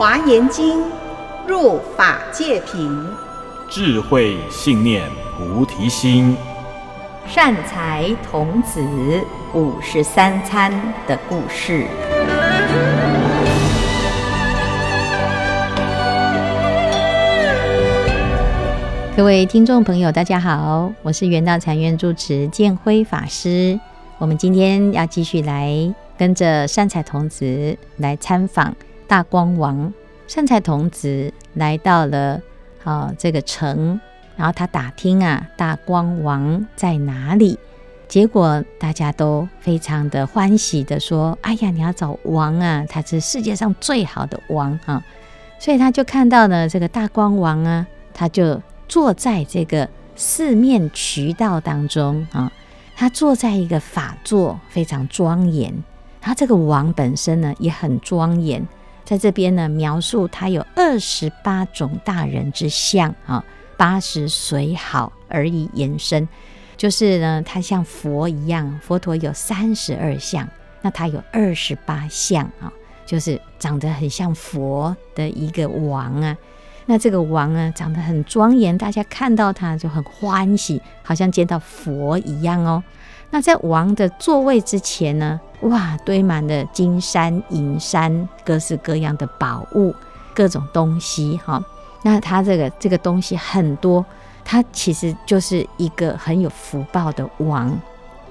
华严经，入法界品，智慧信念菩提心，善财童子五十三参的故事。各位听众朋友，大家好，我是圆道禅院住持建辉法师。我们今天要继续来跟着善财童子来参访大光王。善财童子来到了啊这个城，然后他打听啊大光王在哪里，结果大家都非常的欢喜的说：“哎呀，你要找王啊，他是世界上最好的王啊！”所以他就看到呢这个大光王啊，他就。坐在这个四面渠道当中啊，他坐在一个法座，非常庄严。他这个王本身呢也很庄严，在这边呢描述他有二十八种大人之相啊，八十随好而已延伸，就是呢他像佛一样，佛陀有三十二相，那他有二十八相啊，就是长得很像佛的一个王啊。那这个王啊，长得很庄严，大家看到他就很欢喜，好像见到佛一样哦。那在王的座位之前呢，哇，堆满了金山银山，各式各样的宝物，各种东西哈。那他这个这个东西很多，他其实就是一个很有福报的王。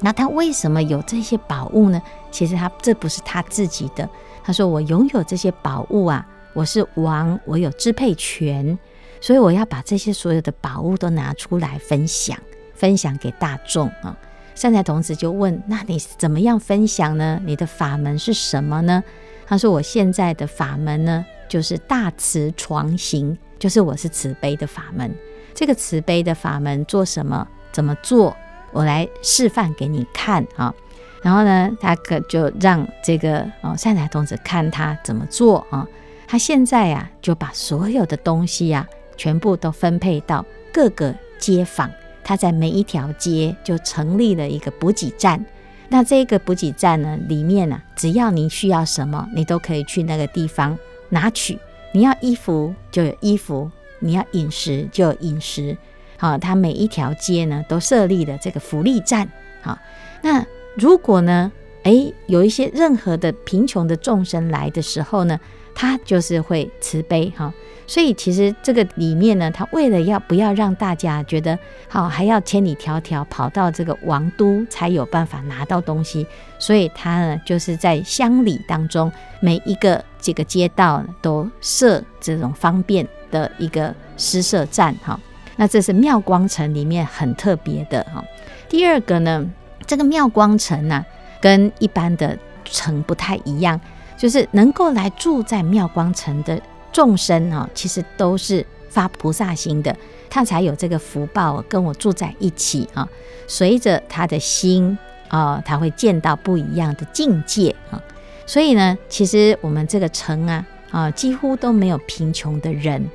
那他为什么有这些宝物呢？其实他这不是他自己的，他说我拥有这些宝物啊。我是王，我有支配权，所以我要把这些所有的宝物都拿出来分享，分享给大众啊。善财童子就问：“那你怎么样分享呢？你的法门是什么呢？”他说：“我现在的法门呢，就是大慈床行，就是我是慈悲的法门。这个慈悲的法门做什么？怎么做？我来示范给你看啊。然后呢，他可就让这个哦善财童子看他怎么做啊。”他现在呀、就把所有的东西呀、啊，全部都分配到各个街坊。他在每一条街就成立了一个补给站。那这个补给站呢，里面呢、啊，只要你需要什么，你都可以去那个地方拿取。你要衣服就有衣服，你要饮食就有饮食。好，他每一条街呢，都设立了这个福利站。好，那如果呢，诶，有一些任何的贫穷的众生来的时候呢，他就是会慈悲哈，所以其实这个里面呢，他为了要不要让大家觉得好，还要千里迢迢跑到这个王都才有办法拿到东西，所以他呢就是在乡里当中每一个这个街道都设这种方便的一个施设站哈。那这是妙光城里面很特别的哈。第二个呢，这个妙光城呢，跟一般的城不太一样。就是能够来住在妙光城的众生啊，其实都是发菩萨心的，他才有这个福报跟我住在一起啊。随着他的心啊，他会见到不一样的境界啊。所以呢，其实我们这个城啊啊，几乎都没有贫穷的人。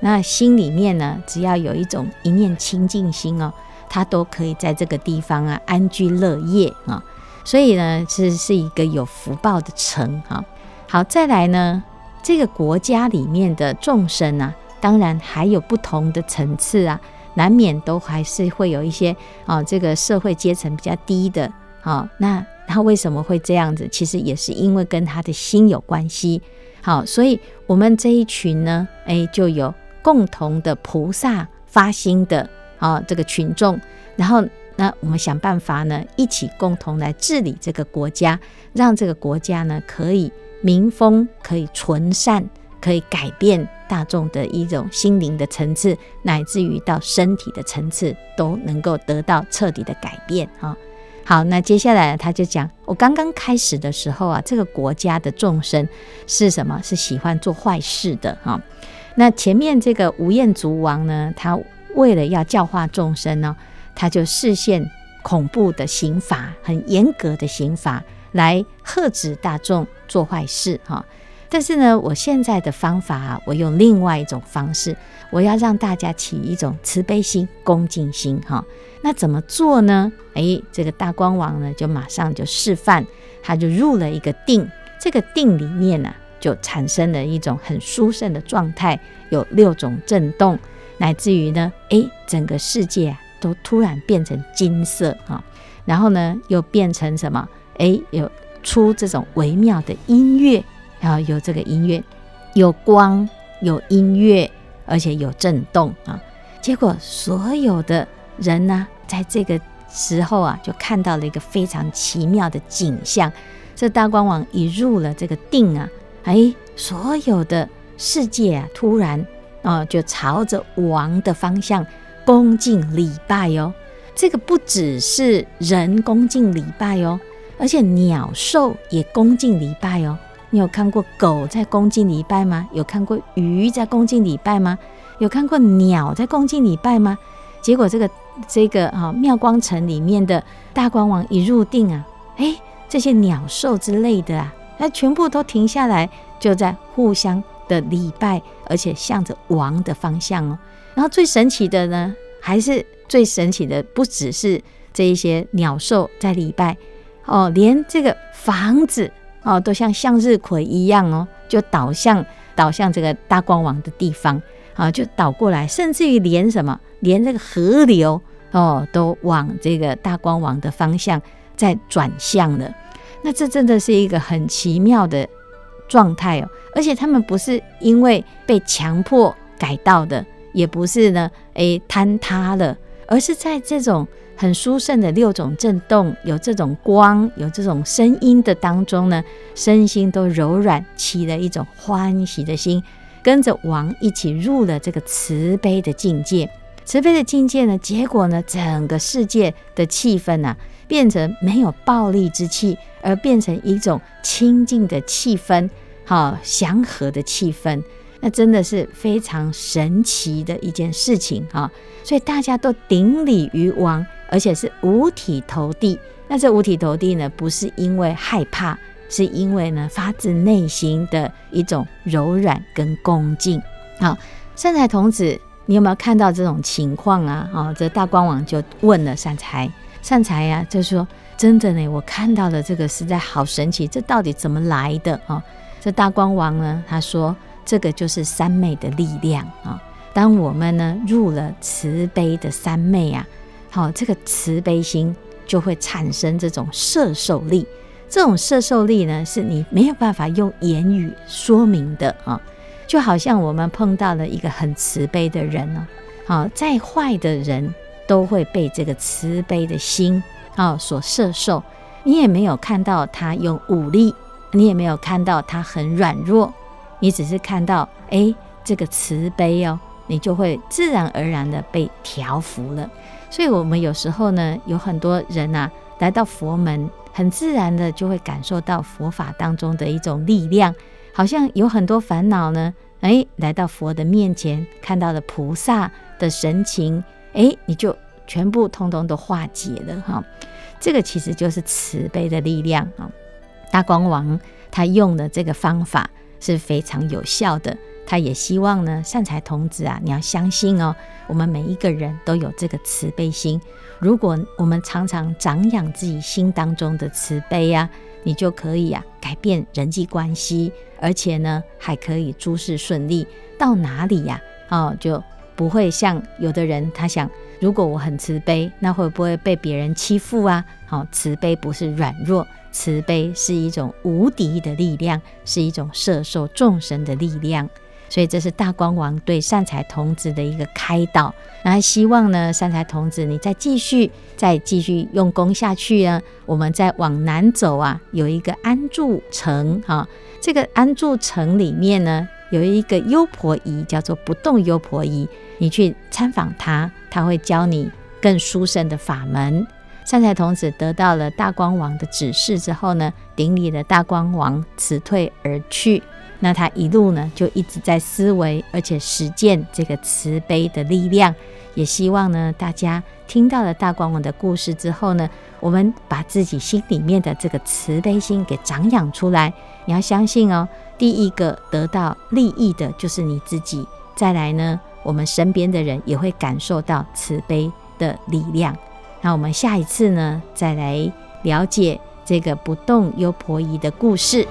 那心里面呢，只要有一种一念清净心哦，他都可以在这个地方啊安居乐业啊。所以呢，是是一个有福报的城哈。好，再来呢，这个国家里面的众生啊，当然还有不同的层次啊，难免都还是会有一些啊，这个社会阶层比较低的。好，那他为什么会这样子？其实也是因为跟他的心有关系。好，所以我们这一群呢，哎，就有共同的菩萨发心的啊，这个群众，然后。那我们想办法呢，一起共同来治理这个国家，让这个国家呢可以民风可以纯善，可以改变大众的一种心灵的层次，乃至于到身体的层次都能够得到彻底的改变啊。好，那接下来他就讲，我刚刚开始的时候啊，这个国家的众生是什么？是喜欢做坏事的哈。那前面这个无厌足王呢，他为了要教化众生呢。他就示现恐怖的刑罚，很严格的刑罚来吓止大众做坏事哈。但是呢，我现在的方法啊，我用另外一种方式，我要让大家起一种慈悲心、恭敬心哈。那怎么做呢？诶，这个大光王呢，就马上就示范，他就入了一个定。这个定里面呢，就产生了一种很殊胜的状态，有六种震动，乃至于呢，哎，整个世界啊都突然变成金色哈，然后呢又变成什么？哎，有出这种微妙的音乐，然后有这个音乐，有光，有音乐，而且有震动啊。结果所有的人呢，在这个时候啊，就看到了一个非常奇妙的景象。这大光王一入了这个定啊，哎，所有的世界啊，突然啊，就朝着王的方向恭敬礼拜哟。这个不只是人恭敬礼拜哟。而且鸟兽也恭敬礼拜哦。你有看过狗在恭敬礼拜吗？有看过鱼在恭敬礼拜吗？有看过鸟在恭敬礼拜吗？结果这个这个啊妙光城里面的大光王一入定啊，哎，这些鸟兽之类的啊，它全部都停下来，就在互相的礼拜，而且向着王的方向哦。然后最神奇的呢，还是最神奇的，不只是这一些鸟兽在礼拜。哦，连这个房子哦，都像向日葵一样哦，就倒向倒向这个大光王的地方啊，就倒过来，甚至于连什么，连这个河流哦，都往这个大光王的方向在转向了。那这真的是一个很奇妙的状态哦，而且他们不是因为被强迫改道的，也不是呢，诶，坍塌了，而是在这种。很殊胜的六种震动，有这种光，有这种声音的当中呢，身心都柔软，起了一种欢喜的心，跟着王一起入了这个慈悲的境界。慈悲的境界呢，结果呢，整个世界的气氛呢、啊，变成没有暴力之气，而变成一种清净的气氛，好祥和的气氛。那真的是非常神奇的一件事情啊！所以大家都顶礼于王。而且是五体投地，那这五体投地呢，不是因为害怕，是因为呢发自内心的一种柔软跟恭敬。好，善财童子，你有没有看到这种情况啊？哦，这大光王就问了善财，善财呀，就说真的呢，我看到了这个实在好神奇，这到底怎么来的啊？这大光王呢，他说这个就是三昧的力量啊。当我们呢入了慈悲的三昧啊。好，这个慈悲心就会产生这种摄受力。这种摄受力呢，是你没有办法用言语说明的啊。就好像我们碰到了一个很慈悲的人哦，好，再坏的人都会被这个慈悲的心啊所摄受。你也没有看到他用武力，你也没有看到他很软弱，你只是看到哎，这个慈悲哦，你就会自然而然的被调伏了。所以，我们有时候呢，有很多人啊，来到佛门，很自然的就会感受到佛法当中的一种力量，好像有很多烦恼呢，哎，来到佛的面前，看到了菩萨的神情，哎，你就全部通通都化解了哈。这个其实就是慈悲的力量啊。大光王他用的这个方法是非常有效的。他也希望呢，善财童子啊，你要相信哦，我们每一个人都有这个慈悲心。如果我们常常长养自己心当中的慈悲呀、你就可以啊改变人际关系，而且呢还可以诸事顺利。到哪里呀、哦，就不会像有的人他想，如果我很慈悲，那会不会被别人欺负啊？好、慈悲不是软弱，慈悲是一种无敌的力量，是一种摄受众生的力量。所以这是大光王对善财童子的一个开导，那希望呢，善财童子你再继续再继续用功下去啊，我们再往南走啊，有一个安住城哈，这个安住城里面呢，有一个优婆夷叫做不动优婆夷，你去参访他，他会教你更殊胜的法门。善财童子得到了大光王的指示之后呢，顶礼了大光王，辞退而去。那他一路呢，就一直在思维，而且实践这个慈悲的力量。也希望呢，大家听到了大光王的故事之后呢，我们把自己心里面的这个慈悲心给长养出来。你要相信哦，第一个得到利益的就是你自己。再来呢，我们身边的人也会感受到慈悲的力量。那我们下一次呢，再来了解这个不动优婆夷的故事。